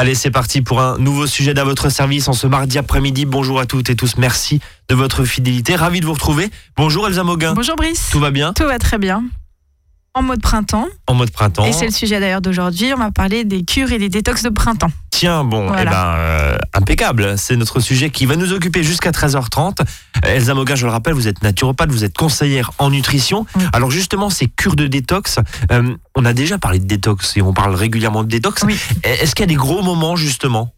Allez, c'est parti pour un nouveau sujet à votre service en ce mardi après-midi. Bonjour à toutes et tous, merci de votre fidélité. Ravi de vous retrouver. Bonjour Elsa Moguin. Bonjour Brice. Tout va bien Tout va très bien. En mode printemps. En mode printemps. Et c'est le sujet d'ailleurs d'aujourd'hui. On va parler des cures et des détox de printemps. Tiens, bon, Voilà. eh ben, euh, impeccable. C'est notre sujet qui va nous occuper jusqu'à 13h30. Elsa Moguin, je le rappelle, vous êtes naturopathe, vous êtes conseillère en nutrition. Alors justement, ces cures de détox, euh, on a déjà parlé de détox et on parle régulièrement de détox. Oui. Est-ce qu'il y a des gros moments justement?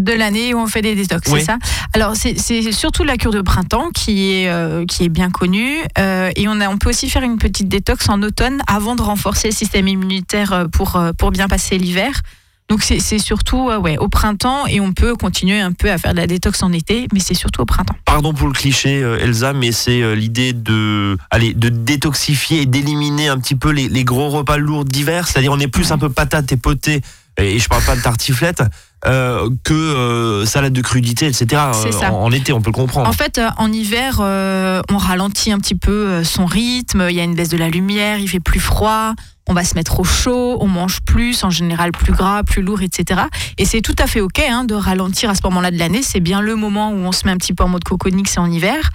De l'année où on fait des détox, Oui. c'est ça? Alors c'est surtout la cure de printemps qui est, euh, qui est bien connue. Euh, et on, a, on peut aussi faire une petite détox en automne avant de renforcer le système immunitaire euh, pour, pour bien passer l'hiver. Donc c'est surtout euh, ouais, au printemps et on peut continuer un peu à faire de la détox en été, mais c'est surtout au printemps. Pardon pour le cliché, euh, Elsa, mais c'est euh, l'idée de, allez, de détoxifier et d'éliminer un petit peu les, les gros repas lourds d'hiver. C'est-à-dire, on est plus un peu patate et potée, et je parle pas de tartiflette, euh, que euh, salade de crudité, etc. Euh, ça. En, en été, on peut le comprendre. En fait, en hiver, euh, on ralentit un petit peu son rythme. Il y a une baisse de la lumière, il fait plus froid. On va se mettre au chaud, on mange plus, en général plus gras, plus lourd, etc. Et c'est tout à fait ok hein, de ralentir à ce moment-là de l'année. C'est bien le moment où on se met un petit peu en mode coconique, c'est en hiver.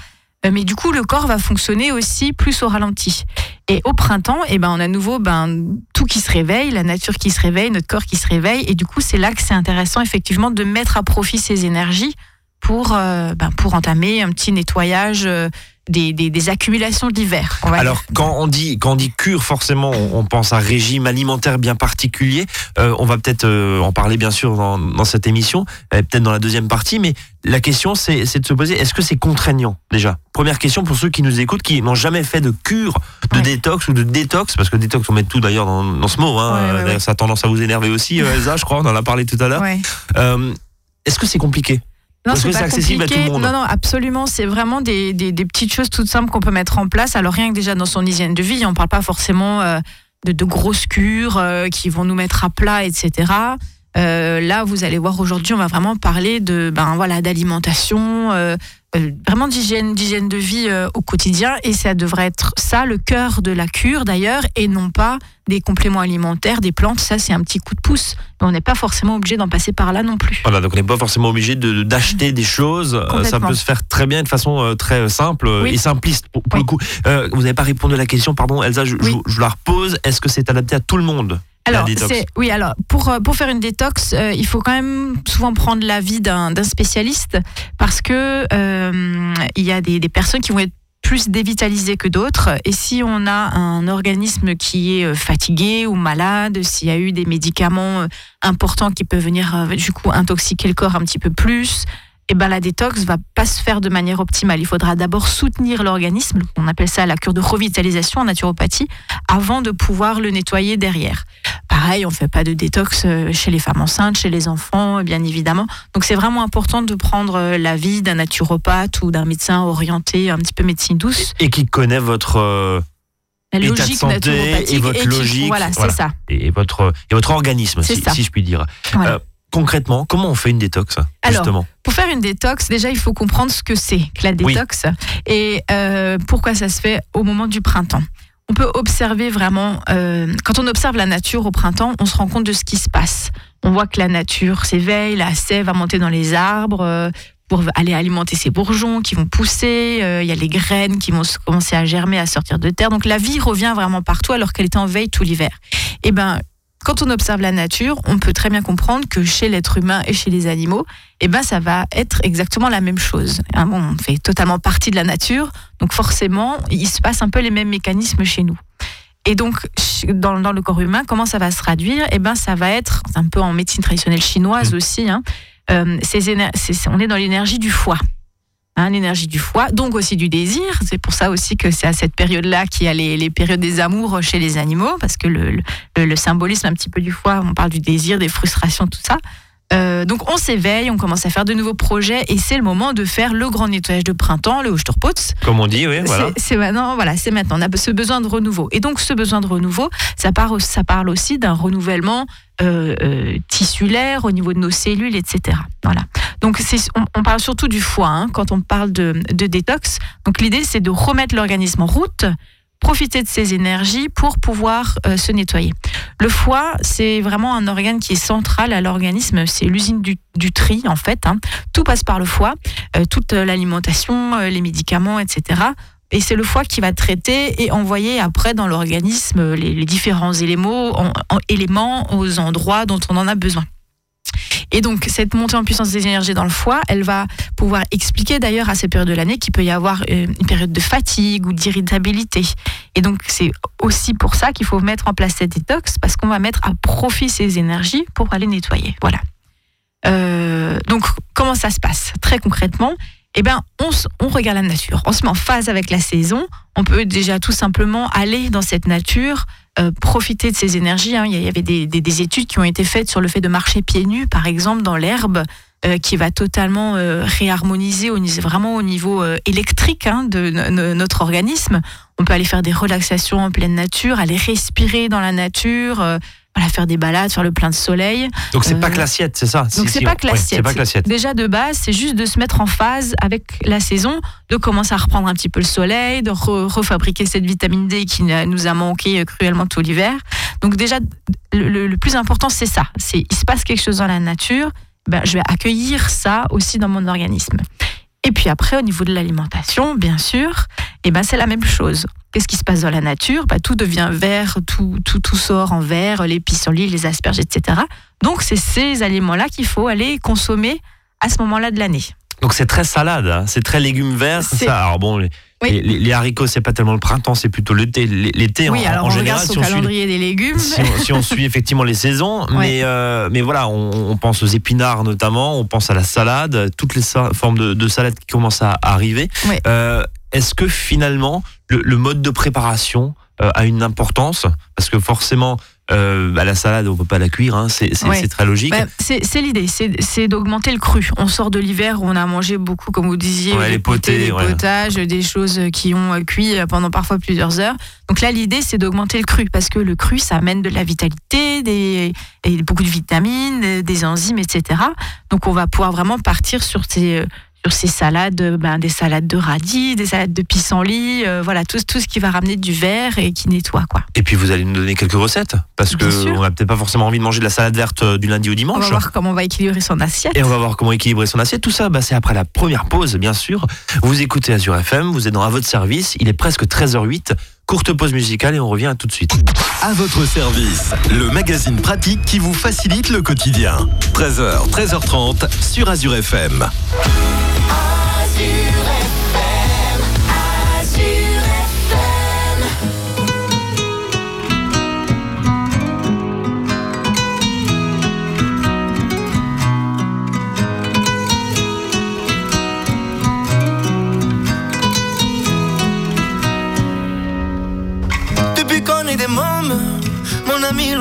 Euh, Mais du coup, le corps va fonctionner aussi plus au ralenti. Et au printemps, eh ben, on a à nouveau ben, tout qui se réveille, la nature qui se réveille, notre corps qui se réveille. Et du coup, c'est là que c'est intéressant, effectivement, de mettre à profit ces énergies pour, euh, ben, pour entamer un petit nettoyage euh, des, des, des accumulations d'hiver. Alors, quand on dit quand on dit cure, forcément, on, on pense à un régime alimentaire bien particulier. Euh, on va peut-être euh, en parler bien sûr dans, dans cette émission, euh, peut-être dans la deuxième partie. Mais la question, c'est de se poser est-ce que c'est contraignant déjà? Première question pour ceux qui nous écoutent, qui n'ont jamais fait de cure de Ouais. détox ou de détox, parce que détox, on met tout d'ailleurs dans, dans ce mot. Hein, Ouais, ouais, ouais. Ça a tendance à vous énerver aussi, euh, Elsa, je crois. On en a parlé tout à l'heure. Est-ce que c'est compliqué? Non, c'est pas accessible à tout le compliqué. monde Non, non, absolument. C'est vraiment des, des, des petites choses toutes simples qu'on peut mettre en place. Alors rien que déjà dans son hygiène de vie, on parle pas forcément euh, de, de grosses cures euh, qui vont nous mettre à plat, etc. Euh, là, vous allez voir aujourd'hui, on va vraiment parler de, ben voilà, d'alimentation, euh, vraiment d'hygiène, d'hygiène de vie euh, au quotidien. Et ça devrait être ça le cœur de la cure d'ailleurs, et non pas des compléments alimentaires, des plantes. Ça, c'est un petit coup de pouce. Mais on n'est pas forcément obligé d'en passer par là non plus. Voilà, donc on n'est pas forcément obligé de- d'acheter des choses. Euh, Ça peut se faire très bien de façon euh, très simple Oui. et simpliste pour, pour Oui. le coup. Vous n'avez pas répondu à la question, pardon Elsa, je, Oui. je- je la repose. Est-ce que c'est adapté à tout le monde? Alors, c'est oui. Alors, pour euh, pour faire une détox, euh, il faut quand même souvent prendre l'avis d'un d'un spécialiste parce que euh, il y a des, des personnes qui vont être plus dévitalisées que d'autres. Et si on a un organisme qui est fatigué ou malade, s'il y a eu des médicaments importants qui peuvent venir du coup intoxiquer le corps un petit peu plus. Et ben la détox va pas se faire de manière optimale. Il faudra d'abord soutenir l'organisme, on appelle ça la cure de revitalisation en naturopathie, avant de pouvoir le nettoyer derrière. Pareil, on fait pas de détox euh, chez les femmes enceintes, chez les enfants, bien évidemment. Donc c'est vraiment important de prendre euh, l'avis d'un naturopathe ou d'un médecin orienté un petit peu médecine douce. et qui connaît votre euh, La État de logique santé et votre qui- logique, Voilà, voilà. c'est ça. et votre et votre organisme, si, je puis dire. Voilà. Euh, concrètement, comment on fait une détox Alors, justement Pour faire une détox, déjà, il faut comprendre ce que c'est que la Oui. détox et euh, pourquoi ça se fait au moment du printemps. On peut observer vraiment, euh, quand on observe la nature au printemps, on se rend compte de ce qui se passe. On voit que la nature s'éveille, la sève va monter dans les arbres euh, pour aller alimenter ses bourgeons qui vont pousser. euh, Il y a les graines qui vont commencer à germer, à sortir de terre. Donc la vie revient vraiment partout alors qu'elle était en veille tout l'hiver. Et ben, quand on observe la nature, on peut très bien comprendre que chez l'être humain et chez les animaux, eh ben ça va être exactement la même chose. Hein, bon, on fait totalement partie de la nature, donc forcément, il se passe un peu les mêmes mécanismes chez nous. Et donc, dans, dans le corps humain, comment ça va se traduire? Eh ben, ça va être un peu en médecine traditionnelle chinoise aussi. hein, euh, on est dans l'énergie du foie. L'énergie du foie, donc aussi du désir. C'est pour ça aussi que c'est à cette période-là qu'il y a les, périodes des amours chez les animaux, parce que le, le symbolisme un petit peu du foie, on parle du désir, des frustrations, tout ça. Euh, donc on s'éveille, on commence à faire de nouveaux projets et c'est le moment de faire le grand nettoyage de printemps, le Osterputz. Comme on dit, oui, voilà. C'est- maintenant, voilà, c'est maintenant. On a ce besoin de renouveau. Et donc, ce besoin de renouveau, ça, part, ça parle aussi d'un renouvellement euh, euh, tissulaire au niveau de nos cellules, etc. Voilà. Donc, on, on parle surtout du foie hein, quand on parle de, de détox. Donc, l'idée, c'est de remettre l'organisme en route profiter de ces énergies pour pouvoir euh, se nettoyer. Le foie, c'est vraiment un organe qui est central à l'organisme. C'est l'usine du, tri, en fait. Hein. Tout passe par le foie, euh, toute l'alimentation, euh, les médicaments, etc. Et c'est le foie qui va traiter et envoyer après dans l'organisme les, différents éléments aux endroits dont on en a besoin. Et donc, cette montée en puissance des énergies dans le foie, elle va pouvoir expliquer d'ailleurs à ces périodes de l'année qu'il peut y avoir euh, une période de fatigue ou d'irritabilité. Et donc, c'est aussi pour ça qu'il faut mettre en place cette détox, parce qu'on va mettre à profit ces énergies pour aller nettoyer. Voilà. Euh, donc, comment ça se passe? Très concrètement, eh ben, on, on, regarde la nature, on se met en phase avec la saison, on peut déjà tout simplement aller dans cette nature, euh, profiter de ces énergies. Hein. Il y avait des, études qui ont été faites sur le fait de marcher pieds nus, par exemple, dans l'herbe, euh, qui va totalement euh, réharmoniser au, vraiment au niveau électrique hein, de notre organisme. On peut aller faire des relaxations en pleine nature, aller respirer dans la nature voilà, faire des balades, faire le plein de soleil. Donc c'est pas que l'assiette, c'est ça? Donc c'est pas, que l'assiette. Déjà de base, c'est juste de se mettre en phase avec la saison, de commencer à reprendre un petit peu le soleil, de refabriquer cette vitamine D qui nous a manqué cruellement tout l'hiver. Donc déjà, le, plus important, c'est ça. C'est il se passe quelque chose dans la nature, ben, je vais accueillir ça aussi dans mon organisme. Et puis après, au niveau de l'alimentation, bien sûr, eh ben, c'est la même chose. Qu'est-ce qui se passe dans la nature? Bah, Tout devient vert, tout, tout, tout sort en vert, les pissenlits, les asperges, etc. Donc, c'est ces aliments-là qu'il faut aller consommer à ce moment-là de l'année. Donc, c'est très salade, hein. c'est très légumes verts, ça. Alors, bon, les, les, haricots, c'est pas tellement le printemps, c'est plutôt l'été. L'été, oui, en, alors en on général, si on calendrier des légumes. Si on, suit effectivement les saisons, mais, euh, mais voilà, on, pense aux épinards notamment, on pense à la salade, toutes les formes de, de salade qui commencent à, arriver. Euh, est-ce que finalement, le, mode de préparation euh, a une importance? Parce que forcément, euh, bah, la salade, on peut pas la cuire, hein, c'est très logique. Bah, c'est l'idée, c'est d'augmenter le cru. On sort de l'hiver où on a mangé beaucoup, comme vous disiez, les potés, des potages, des choses qui ont euh, cuit pendant parfois plusieurs heures. Donc là, l'idée, c'est d'augmenter le cru, parce que le cru, ça amène de la vitalité, des, beaucoup de vitamines, des enzymes, etc. Donc on va pouvoir vraiment partir sur ces sur ces salades, ben, des salades de radis, des salades de pissenlit, euh, voilà, tout, tout ce qui va ramener du verre et qui nettoie. Quoi. Et puis vous allez nous donner quelques recettes Parce qu'on n'a peut-être pas forcément envie de manger de la salade verte euh, du lundi au dimanche. On va voir comment on va équilibrer son assiette. Et on va voir comment équilibrer son assiette. Tout ça, bah, c'est après la première pause, bien sûr. Vous écoutez Azure FM, vous êtes dans à votre service, il est presque 13h08. Courte pause musicale et on revient tout de suite. À votre service, le magazine pratique qui vous facilite le quotidien. 13h, 13h30 sur Azure FM.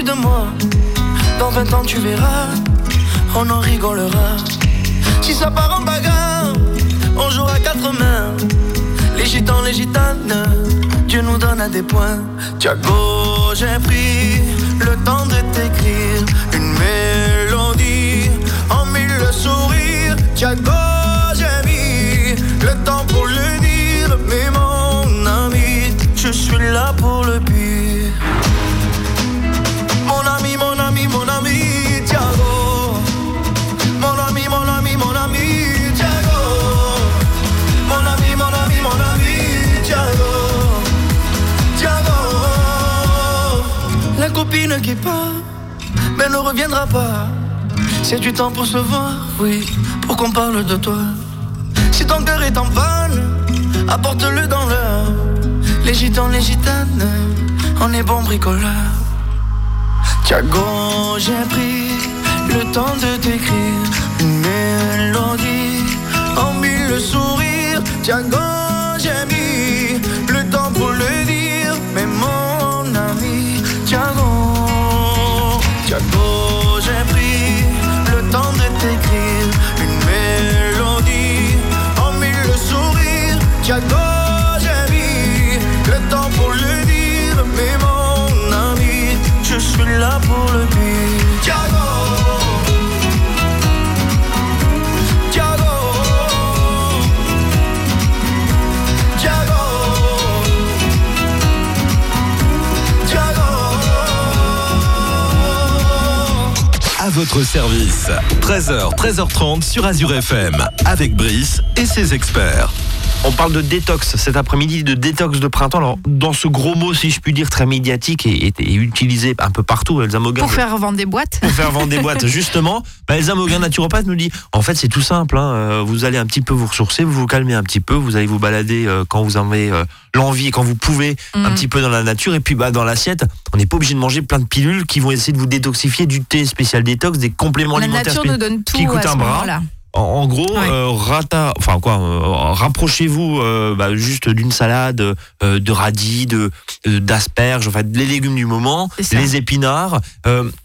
De moi. Dans 20 ans tu verras, on en rigolera. Si ça part en bagarre, on jouera quatre mains. Les gitans, les gitanes, Dieu nous donne à des points. Tiago, j'ai pris le temps de t'écrire une mélodie en mille sourires. Tiago, j'ai mis le temps pour le dire, mais mon ami, je suis là pour le pire. Copine qui part, mais ne reviendra pas. C'est du temps pour se voir, oui, pour qu'on parle de toi. Si ton cœur est en panne, apporte-le dans l'heure. Les gitans, les gitanes, on est bon bricoleur. Tiago, j'ai pris le temps de t'écrire une mélodie en mille sourires. Tiago, j'ai mis le temps pour le dire, mais mon ami, Tiago, Tiago, j'ai mis le temps pour le dire, mais mon ami, je suis là pour le dire. Tiago. À votre service. 13h, 13h30 sur Azure FM. Avec Brice et ses experts. On parle de détox cet après-midi, de détox de printemps. Alors, dans ce gros mot, si je puis dire, très médiatique et, et- et utilisé un peu partout, Elsa Moguin. Pour faire vendre des boîtes. pour faire vendre des boîtes. Justement, bah, Elsa Moguin, naturopathe, nous dit en fait, c'est tout simple. hein, euh, vous allez un petit peu vous ressourcer, vous vous calmez un petit peu, vous allez vous balader euh, quand vous en avez euh, l'envie et quand vous pouvez, un Mhm. petit peu dans la nature. Et puis, bah, dans l'assiette, on n'est pas obligé de manger plein de pilules qui vont essayer de vous détoxifier, du thé spécial détox, des compléments La alimentaires. nature spé- nous donne tout qui coûte à ce un bras. En, en gros, Ouais. euh, rata, enfin quoi, euh, rapprochez-vous euh, bah, juste d'une salade de radis, de d'asperges, enfin les légumes du moment, les épinards,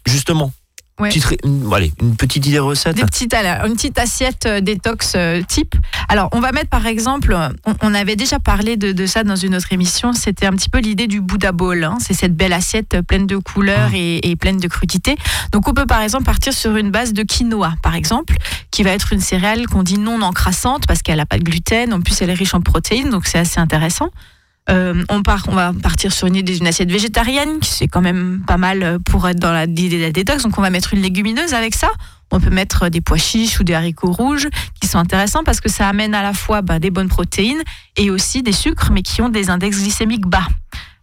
justement. Ouais. Petite ré- une, allez, une petite idée recette. Des petites, alors, une petite assiette euh, détox euh, type. Alors, on va mettre par exemple, on, on avait déjà parlé de, de ça dans une autre émission, c'était un petit peu l'idée du Buddha Bowl. hein. C'est cette belle assiette euh, pleine de couleurs et, et pleine de crudités. Donc, on peut par exemple partir sur une base de quinoa, par exemple, qui va être une céréale qu'on dit non encrassante parce qu'elle n'a pas de gluten. En plus, elle est riche en protéines, donc c'est assez intéressant. Euh, on, part, on va partir sur une d'une assiette végétarienne, qui c'est quand même pas mal euh, pour être dans la- l'idée de la détox. Donc on va mettre une légumineuse avec ça. On peut mettre des pois chiches ou des haricots rouges qui sont intéressants parce que ça amène à la fois bah, des bonnes protéines et aussi des sucres, mais qui ont des index glycémiques bas.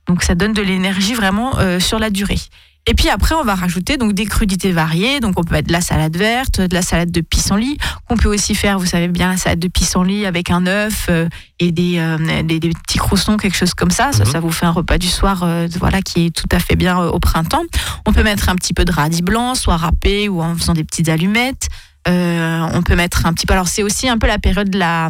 Donc ça donne de l'énergie vraiment euh, sur la durée. Et puis après, on va rajouter donc des crudités variées. Donc on peut mettre de la salade verte, de la salade de pissenlit. On peut aussi faire, vous savez bien, la salade de pissenlit avec un œuf euh, et des, euh, des, des petits croustons, quelque chose comme ça. Ça, Mhm. ça vous fait un repas du soir, euh, voilà, qui est tout à fait bien au printemps. On peut mettre un petit peu de radis blanc, soit râpé ou en faisant des petites allumettes. On peut mettre un petit peu. Alors c'est aussi un peu la période de la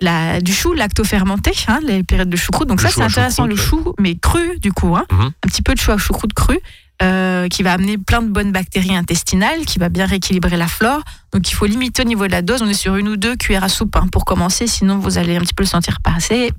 la, du chou lacto-fermenté, hein, les périodes de choucroute. Donc Le ça, c'est intéressant, le chou, mais cru, du coup. Hein, Mhm. Un petit peu de chou à choucroute cru, euh, qui va amener plein de bonnes bactéries intestinales, qui va bien rééquilibrer la flore. Donc il faut limiter au niveau de la dose. On est sur une ou deux cuillères à soupe hein, pour commencer, sinon vous allez un petit peu le sentir passer.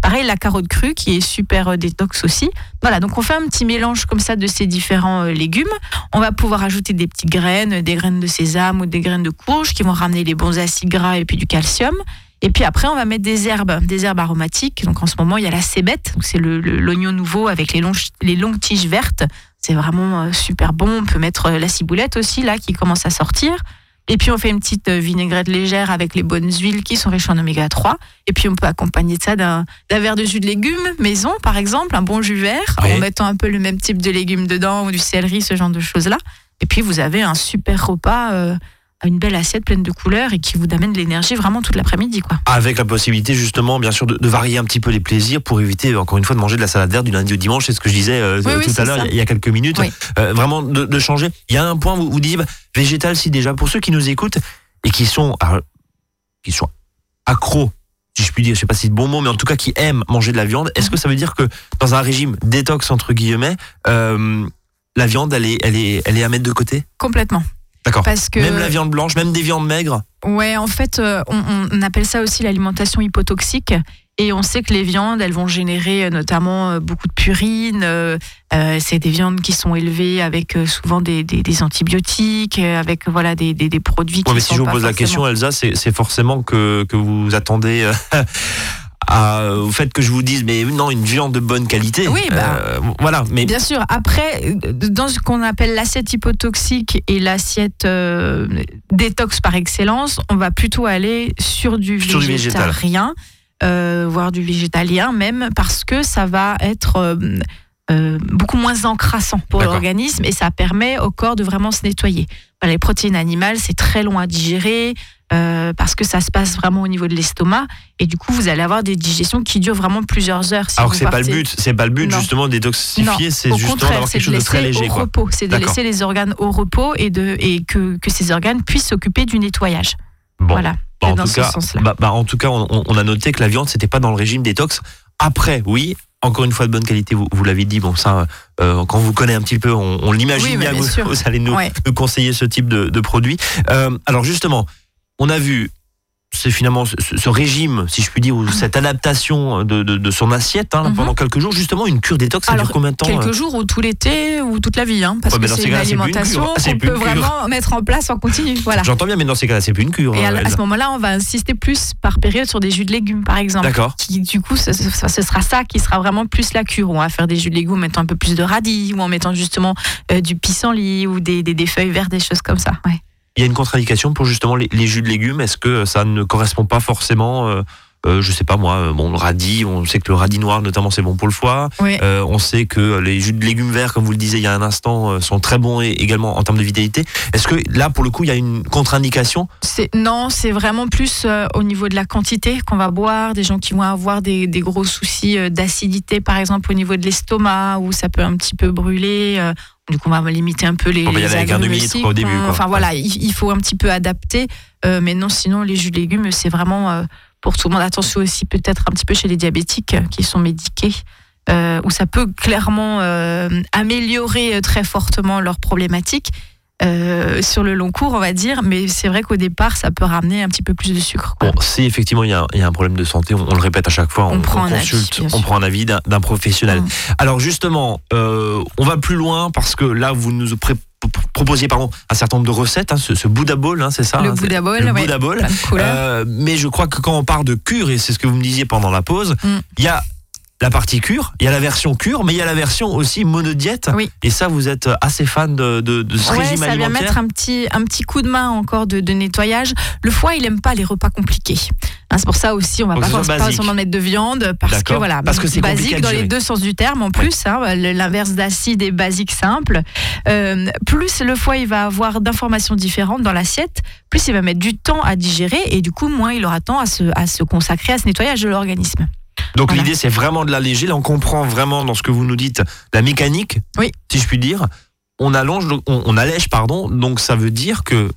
Pareil, la carotte crue, qui est super euh, détox aussi. Voilà, donc on fait un petit mélange comme ça de ces différents euh, légumes. On va pouvoir ajouter des petites graines, des graines de sésame ou des graines de courge qui vont ramener les bons acides gras et puis du calcium. Et puis après, on va mettre des herbes, des herbes aromatiques. Donc en ce moment, il y a la cébette, c'est l'oignon nouveau avec les longues tiges vertes. C'est vraiment euh, super bon. On peut mettre euh, la ciboulette aussi, là, qui commence à sortir. Et puis on fait une petite euh, vinaigrette légère avec les bonnes huiles qui sont riches en oméga 3. Et puis on peut accompagner ça d'un d'un verre de jus de légumes maison, par exemple, un bon jus vert, Oui. en mettant un peu le même type de légumes dedans ou du céleri, ce genre de choses-là. Et puis vous avez un super repas, euh, une belle assiette pleine de couleurs et qui vous amène de l'énergie vraiment toute l'après-midi, quoi. Avec la possibilité justement, bien sûr, de, de varier un petit peu les plaisirs pour éviter, encore une fois, de manger de la salade verte du lundi au dimanche. C'est ce que je disais euh, Oui, oui, tout à l'heure, il y a- quelques minutes. Oui. Euh, vraiment de, de changer. Il y a un point, vous, vous disiez, bah, végétal, si déjà, pour ceux qui nous écoutent et qui sont, alors, qui sont accros, si je puis dire, je sais pas si c'est le bon mot, mais en tout cas qui aiment manger de la viande, est-ce que ça veut dire que dans un régime détox, entre guillemets, euh, la viande, elle est, elle, est, elle est à mettre de côté? Complètement. D'accord. Parce que Même la viande blanche, même des viandes maigres Ouais, en fait, euh, on, on appelle ça aussi l'alimentation hypotoxique. Et on sait que les viandes, elles vont générer euh, notamment euh, beaucoup de purine. euh, euh, c'est des viandes qui sont élevées avec souvent des, des- des antibiotiques, avec voilà des, des- produits qui Ouais, mais si sont je vous pose la question, Elsa, c'est forcément que, que vous attendez à- au fait que je vous dise, mais non, une viande de bonne qualité. Oui, bah. Euh, voilà, mais Bien sûr. Après, euh, dans ce qu'on appelle l'assiette hypotoxique et l'assiette euh, détox par excellence, on va plutôt aller sur du Sur du végétal. végétarien, euh, voire du végétalien même, parce que ça va être euh, beaucoup moins encrassant pour l'organisme et ça permet au corps de vraiment se nettoyer. Voilà, les protéines animales, c'est très long à digérer euh, parce que ça se passe vraiment au niveau de l'estomac et du coup, vous allez avoir des digestions qui durent vraiment plusieurs heures. si Alors que c'est pas le but, c'est pas le but Non. justement détoxifier, c'est justement d'avoir chose de très léger. au Quoi. repos, c'est de laisser les organes au repos et, de, et que, que ces organes puissent s'occuper du nettoyage. Bon. Voilà, Bah, c'est en, dans tout cas, bah, bah, en tout cas, on, on a noté que la viande, c'était pas dans le régime détox. Après, oui, encore une fois de bonne qualité, vous, vous l'avez dit, bon, ça, euh, quand vous connaissez un petit peu, on, on l'imagine Oui, bien, vous, vous allez nous, Ouais. nous conseiller ce type de, de produit. Euh, alors justement, on a vu, c'est finalement ce, ce régime, si je puis dire, ou cette adaptation de, de- de son assiette hein, Mhm. pendant quelques jours, justement, une cure détox, ça Alors, dure combien de temps Quelques euh jours ou tout l'été ou toute la vie, hein, parce Ouais, que c'est ces une alimentation. Ah, qu'on peut vraiment mettre en place en continu. Voilà. J'entends bien, mais dans ces cas-là, c'est plus une cure. Et à, à Elsa. ce moment-là, on va insister plus par période sur des jus de légumes, par exemple. D'accord. Qui, du coup, ce, ce- ce sera ça qui sera vraiment plus la cure. On va faire des jus de légumes en mettant un peu plus de radis ou en mettant justement euh, du pissenlit ou des, des, des feuilles vertes, des choses comme ça. Ouais. Il y a une contre-indication pour justement les, les jus de légumes. Est-ce que ça ne correspond pas forcément euh, je sais pas moi, euh, bon, le radis, on sait que le radis noir notamment c'est bon pour le foie. Euh, on sait que les jus de légumes verts, comme vous le disiez il y a un instant, euh, sont très bons et également en termes de vitalité. Est-ce que là, pour le coup, il y a une contre-indication? Non, c'est vraiment plus euh, au niveau de la quantité qu'on va boire. Des gens qui vont avoir des, des gros soucis d'acidité, par exemple au niveau de l'estomac, où ça peut un petit peu brûler. du coup, on va limiter un peu les. On va y les aller avec un agrumes demi-litre au début, quoi. Enfin voilà, il, il faut un petit peu adapter. Euh, mais non, sinon les jus de légumes, c'est vraiment euh, pour tout le monde. Attention aussi peut-être un petit peu chez les diabétiques euh, qui sont médiqués. euh, où ça peut clairement euh, améliorer très fortement leurs problématiques euh, sur le long cours, on va dire. Mais c'est vrai qu'au départ, ça peut ramener un petit peu plus de sucre. quoi. Bon, si effectivement il y, a, il y a un problème de santé, on, on le répète à chaque fois, On prend un avis, consulte, on prend un avis d'un professionnel. Mm. Alors justement, on va plus loin parce que là vous nous pré- proposiez pardon un certain nombre de recettes, hein, ce, ce Bouddha Bowl, hein, c'est ça le hein, Buddha Bowl, le ouais, Bowl. couleurs. Euh, mais je crois que quand on parle de cure, et c'est ce que vous me disiez pendant la pause, il Mm. y a la partie cure, il y a la version cure, mais il y a la version aussi monodiète. Oui. Et ça, vous êtes assez fan de, de, de ce Ouais, régime ça vient alimentaire. mettre un petit, un petit coup de main encore de, de nettoyage. Le foie, il aime pas les repas compliqués. Hein, c'est pour ça aussi, on va que pas forcément mettre de viande parce que voilà, Parce que c'est basique dans les deux sens du terme en plus. hein, L'inverse d'acide est basique simple. Euh, plus le foie il va avoir d'informations différentes dans l'assiette, plus il va mettre du temps à digérer et du coup moins il aura temps à se, à se consacrer à ce nettoyage de l'organisme. Donc Voilà. l'idée, c'est vraiment de l'alléger. Là, on comprend vraiment dans ce que vous nous dites la mécanique, Oui. si je puis dire. On allonge, on, on allège, pardon. Donc ça veut dire que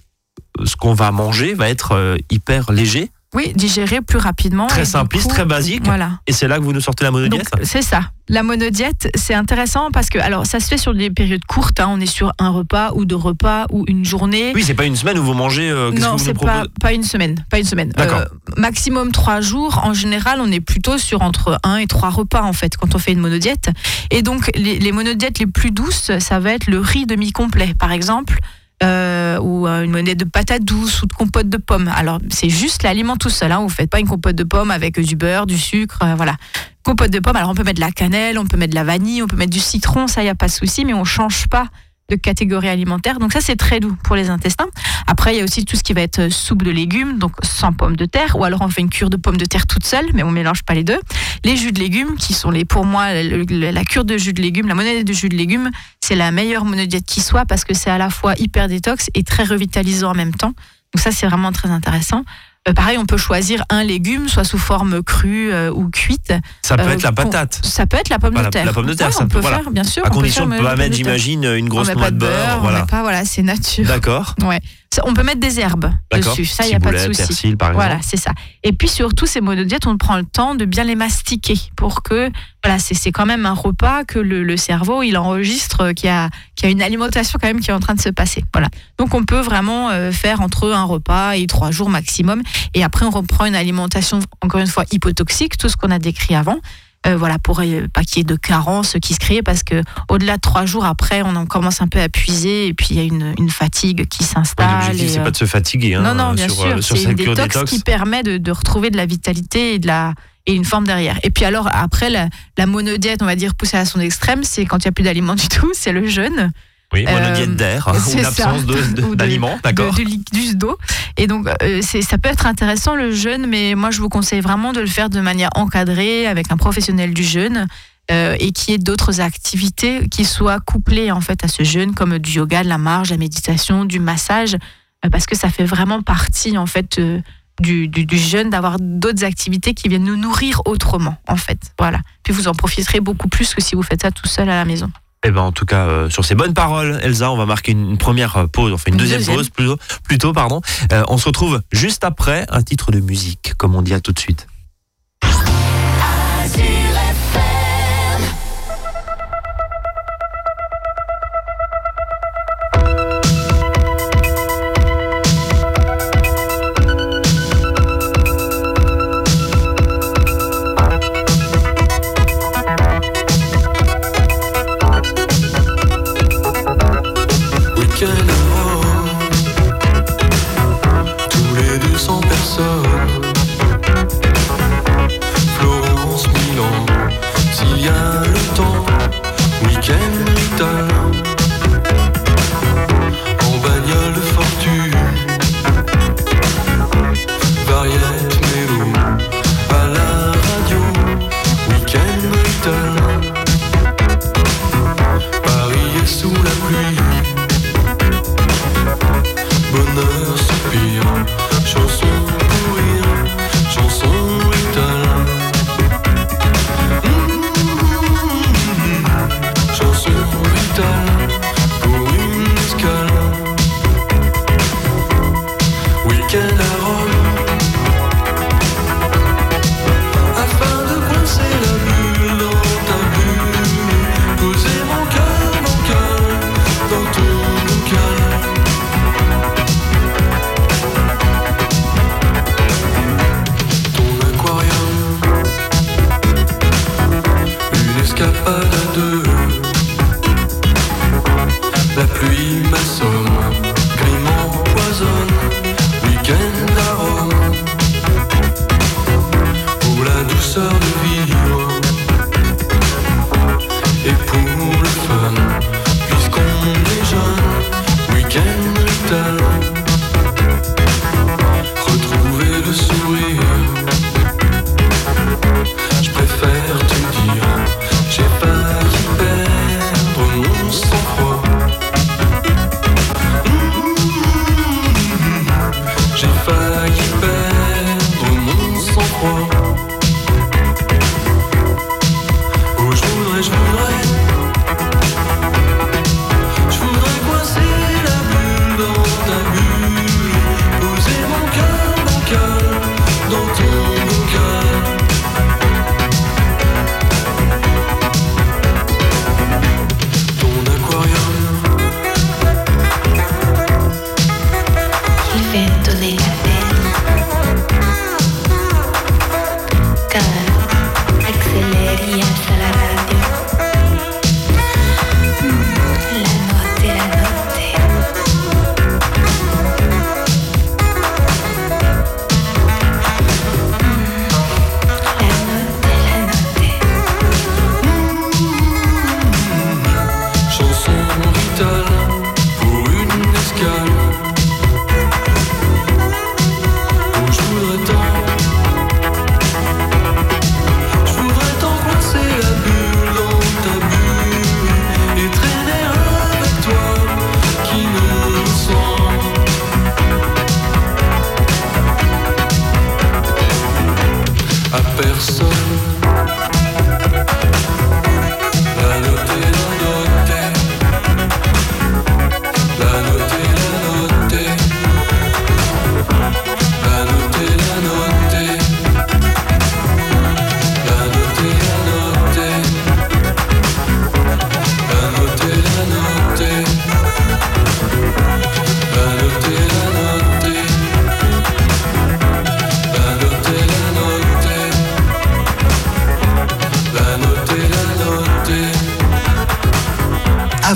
ce qu'on va manger va être euh, hyper léger, Oui, digérer plus rapidement. très simpliste, coup, très basique. Voilà. Et c'est là que vous nous sortez la monodiète. c'est ça. La monodiète, c'est intéressant parce que alors ça se fait sur des périodes courtes. hein. on est sur un repas ou deux repas ou une journée. Oui, c'est pas une semaine où vous mangez. euh, non, c'est pas, pas une semaine. Pas une semaine. D'accord. Euh, maximum trois jours. En général, on est plutôt sur entre un et trois repas en fait quand on fait une monodiète. Et donc les, les monodiètes les plus douces, ça va être le riz demi-complet, par exemple. Euh, ou euh, une monnaie de patates douces ou de compote de pommes. Alors c'est juste l'aliment tout seul. Hein. Vous faites pas une compote de pommes avec du beurre, du sucre, euh, voilà. Compote de pommes. Alors on peut mettre de la cannelle, on peut mettre de la vanille, on peut mettre du citron, ça y a pas de souci, mais on change pas de catégorie alimentaire. Donc ça c'est très doux pour les intestins. Après il y a aussi tout ce qui va être soupe de légumes, donc sans pommes de terre, ou alors on fait une cure de pommes de terre toute seule, mais on mélange pas les deux. Les jus de légumes, qui sont les pour moi la cure de jus de légumes, la monnaie de jus de légumes, c'est la meilleure monodiète qui soit parce que c'est à la fois hyper détox et très revitalisant en même temps. Donc ça, c'est vraiment très intéressant. Euh, pareil, on peut choisir un légume, soit sous forme crue euh, ou cuite. Ça peut euh, être la patate. Ça peut être la pomme de terre. la pomme de terre, Ouais, ça on peut- peut voilà. faire, bien sûr. À on peut condition faire de ne pas mettre, j'imagine, une On grosse noix de beurre. on Voilà. met pas, voilà, c'est nature. D'accord. Ouais. On peut mettre des herbes dessus, ça, il n'y a pas de souci. persil, par exemple. Voilà, c'est ça. Et puis surtout, ces monodiètes, on prend le temps de bien les mastiquer pour que, voilà, c'est quand même un repas que le, le cerveau, il enregistre qu'il y, a, y a une alimentation quand même qui est en train de se passer. Voilà. Donc on peut vraiment euh, faire entre un repas et trois jours maximum. Et après, on reprend une alimentation, encore une fois, hypotoxique, tout ce qu'on a décrit avant. Euh, voilà, pour euh, pas qu'il y ait de carence qui se crée, parce que au-delà de trois jours après, on en commence un peu à puiser et puis il y a une, une fatigue qui s'installe. L'objectif, et, c'est euh, pas de se fatiguer hein, non, non, bien sur, sûr. euh, sur C'est une cette cure détox, détox. qui permet de, de retrouver de la vitalité et, de la, et une forme derrière. Et puis alors, après, la, la monodiète, on va dire poussée à son extrême, c'est quand il n'y a plus d'aliments du tout, c'est le jeûne. Oui, Euh, monodiète d'air hein, ou l'absence de- de- Ou de- d'aliments, d'accord. de, de d'eau. Et donc, euh, ça peut être intéressant le jeûne, mais moi, je vous conseille vraiment de le faire de manière encadrée, avec un professionnel du jeûne. euh, et qu'il y ait d'autres activités qui soient couplées en fait à ce jeûne, comme du yoga, de la marche, la méditation, du massage, euh, parce que ça fait vraiment partie en fait euh, du, du, du jeûne d'avoir d'autres activités qui viennent nous nourrir autrement en fait. Voilà. Puis vous en profiterez beaucoup plus que si vous faites ça tout seul à la maison. Eh ben en tout cas euh, sur ces bonnes paroles, Elsa, on va marquer une, première euh, pause, enfin une, Une deuxième, deuxième. pause plutôt, plutôt pardon. Euh, on se retrouve juste après un titre de musique, comme on dit à tout de suite.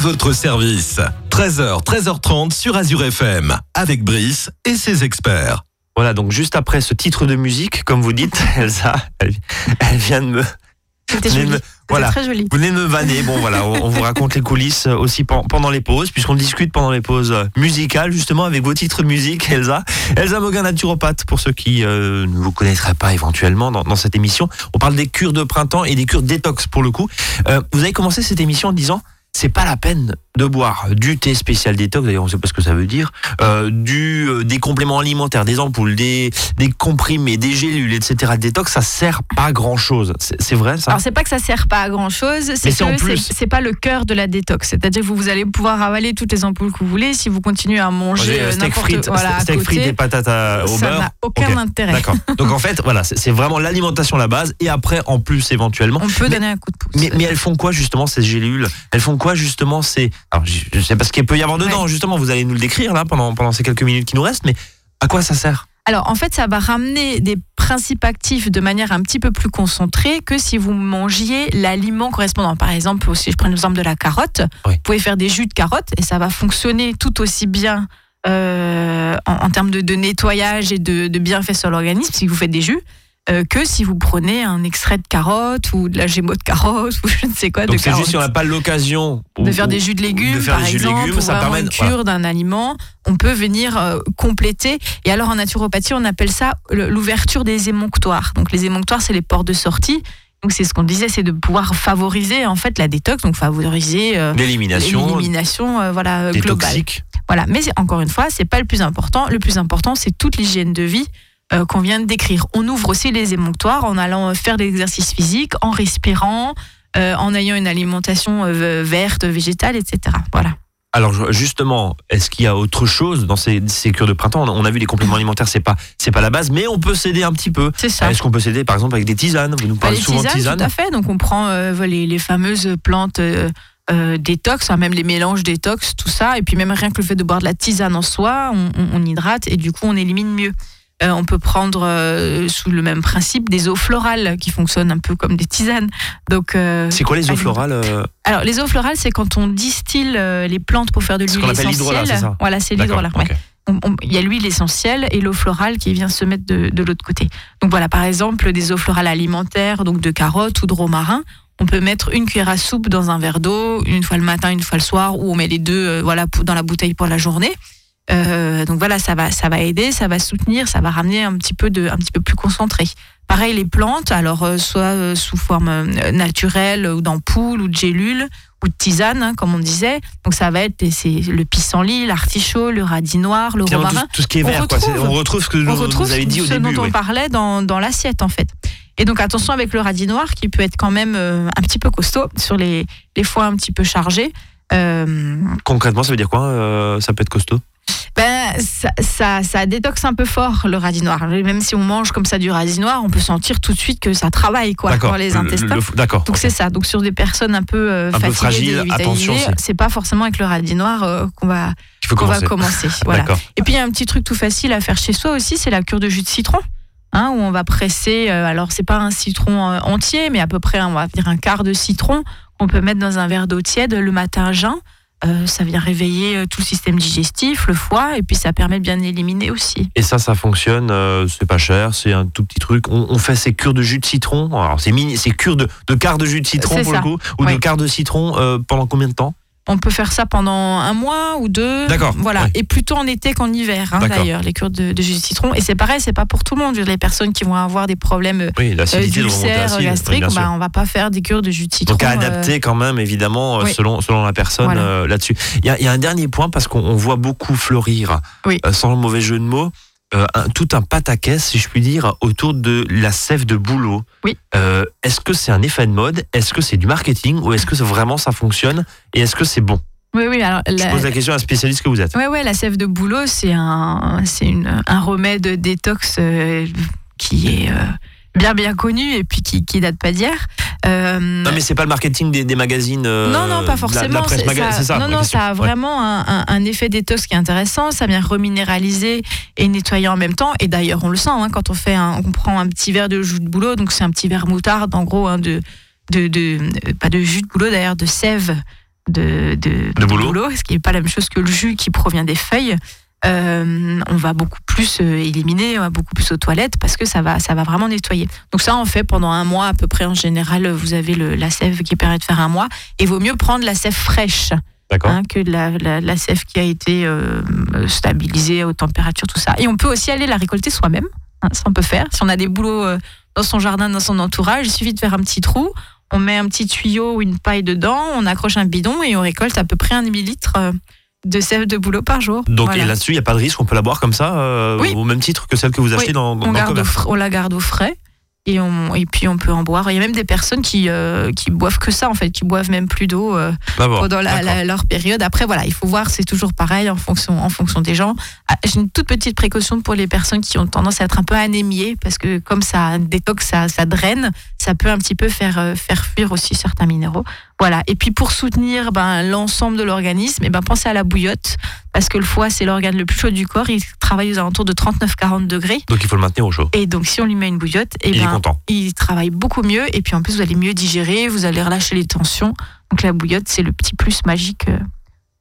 Votre service. 13h, 13h30 sur Azure FM. Avec Brice et ses experts. Voilà, donc juste après ce titre de musique, comme vous dites, Elsa, elle, elle vient de me, C'était joli. me- Voilà. très joli. Vous venez de me vanner. Bon, voilà, on, on vous raconte les coulisses aussi pen- pendant les pauses, puisqu'on discute pendant les pauses musicales, justement, avec vos titres de musique, Elsa. Elsa Moguin, naturopathe, pour ceux qui euh, ne vous connaîtraient pas éventuellement dans, dans cette émission. On parle des cures de printemps et des cures détox, pour le coup. Euh, vous avez commencé cette émission en disant c'est pas la peine de boire du thé spécial détox, d'ailleurs on sait pas ce que ça veut dire, euh, du, euh, des compléments alimentaires, des ampoules, des, des comprimés, des gélules, etc. Détox, ça sert pas grand chose. C'est vrai ça? Alors c'est pas que ça sert pas à grand chose, c'est que plus. c'est pas le cœur de la détox. C'est-à-dire que vous, vous allez pouvoir avaler toutes les ampoules que vous voulez si vous continuez à manger euh, euh, steak frites, voilà, à steak côté, frites et patates à- au ça beurre. n'a aucun intérêt. D'accord. Donc en fait, voilà, c'est c'est vraiment l'alimentation la base et après en plus éventuellement. On peut Mais- donner un coup de pouce. Mais, mais elles font quoi justement ces gélules? Elles font quoi justement ces Alors je, je sais pas ce qu'il peut y avoir dedans justement. Vous allez nous le décrire là pendant pendant ces quelques minutes qui nous restent. Mais à quoi ça sert? Alors en fait, ça va ramener des principes actifs de manière un petit peu plus concentrée que si vous mangiez l'aliment correspondant. Par exemple, si je prends l'exemple de la carotte, Oui. vous pouvez faire des jus de carotte et ça va fonctionner tout aussi bien euh, en, en termes de, de nettoyage et de, de bienfaits sur l'organisme si vous faites des jus. Euh, que si vous prenez un extrait de carotte ou de la gémeaux de carotte ou je ne sais quoi Donc c'est juste si on n'a pas l'occasion de faire des jus de légumes, de faire par des jus de exemple, légumes, ça permet une voilà. cure d'un aliment, on peut venir euh, compléter. Et alors en naturopathie, on appelle ça l'ouverture des émonctoires. Donc les émonctoires, c'est les portes de sortie. Donc c'est ce qu'on disait, c'est de pouvoir favoriser en fait la détox, donc favoriser euh, l'élimination l'élimination euh, voilà globale. toxiques. Voilà, mais encore une fois, c'est pas le plus important. Le plus important, c'est toute l'hygiène de vie euh, qu'on vient de décrire. On ouvre aussi les émonctoires en allant euh, faire des exercices physiques, en respirant, euh, en ayant une alimentation verte, végétale, etc. Voilà. Alors justement, est-ce qu'il y a autre chose dans ces, ces cures de printemps? On a, vu les compléments alimentaires, c'est pas c'est pas la base, mais on peut s'aider un petit peu. C'est ça. Est-ce qu'on peut s'aider par exemple avec des tisanes? Vous nous Bah, parlez les souvent de tisanes, tisanes. tout à fait. Donc on prend euh, les, les fameuses plantes euh, détox, hein, même les mélanges détox, tout ça. Et puis même rien que le fait de boire de la tisane en soi, on, on- on hydrate et du coup on élimine mieux. Euh, on peut prendre euh, sous le même principe des eaux florales qui fonctionnent un peu comme des tisanes. Donc, euh, C'est quoi les eaux florales alors les eaux florales, c'est quand on distille les plantes pour faire de l'huile essentielle. ça Voilà, c'est l'hydrolat. Il y a l'huile essentielle et l'eau florale qui vient se mettre de, de l'autre côté. Donc voilà, par exemple, des eaux florales alimentaires, donc de carottes ou de romarin. On peut mettre une cuillère à soupe dans un verre d'eau, une fois le matin, une fois le soir, ou on met les deux euh, voilà, dans la bouteille pour la journée. Euh, donc voilà, ça va, ça va aider, ça va soutenir, ça va ramener un petit peu, de, un petit peu plus concentré. Pareil, les plantes, alors euh, soit euh, sous forme euh, naturelle ou d'ampoule ou de gélule ou de tisane, hein, comme on disait. Donc ça va être c'est le pissenlit, l'artichaut, le radis noir, le romarin tout, tout ce qui est on vert, quoi. Retrouve- on retrouve ce que on retrouve vous avez dit au ce début. dont on oui. parlait dans, dans l'assiette en fait. Et donc attention avec le radis noir qui peut être quand même euh, un petit peu costaud sur les, les foies un petit peu chargés. Euh, Concrètement, ça veut dire quoi euh, Ça peut être costaud? Ben, ça, ça, ça détoxe un peu fort le radis noir. Même si on mange comme ça du radis noir, on peut sentir tout de suite que ça travaille quoi, pour les Le- intestins. D'accord. Donc c'est ça. Donc sur des personnes un peu euh, Un peu fatiguées, fragiles, attention, c'est- pas forcément avec le radis noir euh, qu'on va qu'on va commencer. Voilà. Et puis il y a un petit truc tout facile à faire chez soi aussi, c'est la cure de jus de citron. Hein, où on va presser, euh, alors c'est pas un citron euh, entier, mais à peu près on va dire un quart de citron qu'on peut mettre dans un verre d'eau tiède le matin jeun. Euh, ça vient réveiller euh, tout le système digestif, le foie, et puis ça permet de bien éliminer aussi. Et ça, ça fonctionne. euh, c'est pas cher. C'est un tout petit truc. On, on fait ces cures de jus de citron. Alors c'est mini, c'est cures de, de quart de jus de citron pour ça. le coup, ou de quart de citron euh, pendant combien de temps? On peut faire ça pendant un mois ou deux. D'accord, Voilà. Et plutôt en été qu'en hiver, hein, d'ailleurs, les cures de, de jus de citron. Et c'est pareil, c'est pas pour tout le monde. Les personnes qui vont avoir des problèmes euh, Oui, remonter d'ulcères gastriques, bah, on va pas faire des cures de jus de citron. Donc à euh, adapter quand même évidemment euh, oui. selon selon la personne Voilà. euh, là-dessus. Il y a, il y a un dernier point parce qu'on on voit beaucoup fleurir, Oui. euh, sans le mauvais jeu de mots, euh, un- tout un pataquès, si je puis dire, autour de la sève de bouleau. Oui. Euh, est-ce que c'est un effet de mode? Est-ce que c'est du marketing? Ou est-ce que vraiment ça fonctionne? Et est-ce que c'est bon? Oui, oui. Alors, Je la- pose la question à un spécialiste que vous êtes. Ouais, ouais, la sève de bouleau, c'est un, c'est une, un remède détox euh, qui est bien, bien connu et puis qui, qui date pas d'hier. Euh, Non mais c'est pas le marketing des, des magazines. euh, non, non, de pas la- forcément. de La, presse c'est- maga- ça- c'est ça. non, non, question. ça a vraiment un, un- un effet détox qui est intéressant. Ça vient reminéraliser et nettoyer en même temps. Et d'ailleurs, on le sent hein, quand on fait, un, on prend un petit verre de jus de bouleau. Donc c'est un petit verre moutarde, en gros, hein, de, de, de, pas de jus de bouleau d'ailleurs, de sève de, de, De bouleau. ce qui n'est pas la même chose que le jus qui provient des feuilles. Euh, on va beaucoup plus euh, éliminer, on va beaucoup plus aux toilettes parce que ça va, ça va vraiment nettoyer. Donc ça, on fait pendant un mois à peu près. En général, vous avez le, la sève qui permet de faire un mois. Et vaut mieux prendre la sève fraîche hein, que la, la, la sève qui a été euh, stabilisée aux températures, tout ça. Et on peut aussi aller la récolter soi-même. hein, ça, on peut faire. Si on a des boulots euh, dans son jardin, dans son entourage, il suffit de faire un petit trou. On met un petit tuyau ou une paille dedans, on accroche un bidon et on récolte à peu près un demi-litre euh, de sève de boulot par jour. Donc Voilà. là-dessus, il n'y a pas de risque, on peut la boire comme ça, euh, Oui. au même titre que celle que vous achetez Oui, dans, dans on, le au on la garde au frais et, on, et puis on peut en boire. Il y a même des personnes qui, euh, qui boivent que ça, en fait, qui boivent même plus d'eau euh, Ah bon, pendant la- d'accord. la- leur période. Après, voilà, il faut voir, c'est toujours pareil en fonction, en fonction des gens. Ah, J'ai une toute petite précaution pour les personnes qui ont tendance à être un peu anémiées, parce que comme ça détox, ça, ça draine, ça peut un petit peu faire, euh, faire fuir aussi certains minéraux. Voilà. Et puis pour soutenir ben, l'ensemble de l'organisme, et ben, pensez à la bouillotte, parce que le foie, c'est l'organe le plus chaud du corps. Il travaille aux alentours de 39-40 degrés. Donc il faut le maintenir au chaud. Et donc, si on lui met une bouillotte, et Il est ben, content. il travaille beaucoup mieux. Et puis, en plus, vous allez mieux digérer, vous allez relâcher les tensions. Donc, la bouillotte, c'est le petit plus magique euh,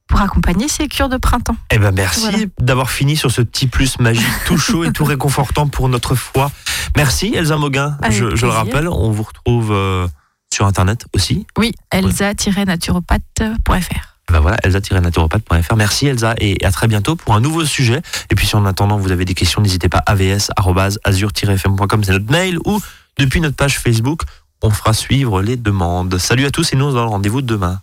pour accompagner ces cures de printemps. Eh ben merci Voilà. d'avoir fini sur ce petit plus magique, tout chaud et tout réconfortant pour notre foie. Merci Elsa Moguin. Avec Je, je le rappelle, on vous retrouve euh, sur internet aussi. Oui, elsa-naturopathe.fr. Ben voilà, elsa-naturopathe.fr. Merci Elsa et à très bientôt pour un nouveau sujet. Et puis si en attendant vous avez des questions, n'hésitez pas avs@azur-fm.com c'est notre mail ou depuis notre page Facebook, on fera suivre les demandes. Salut à tous et nous on se donne rendez-vous demain.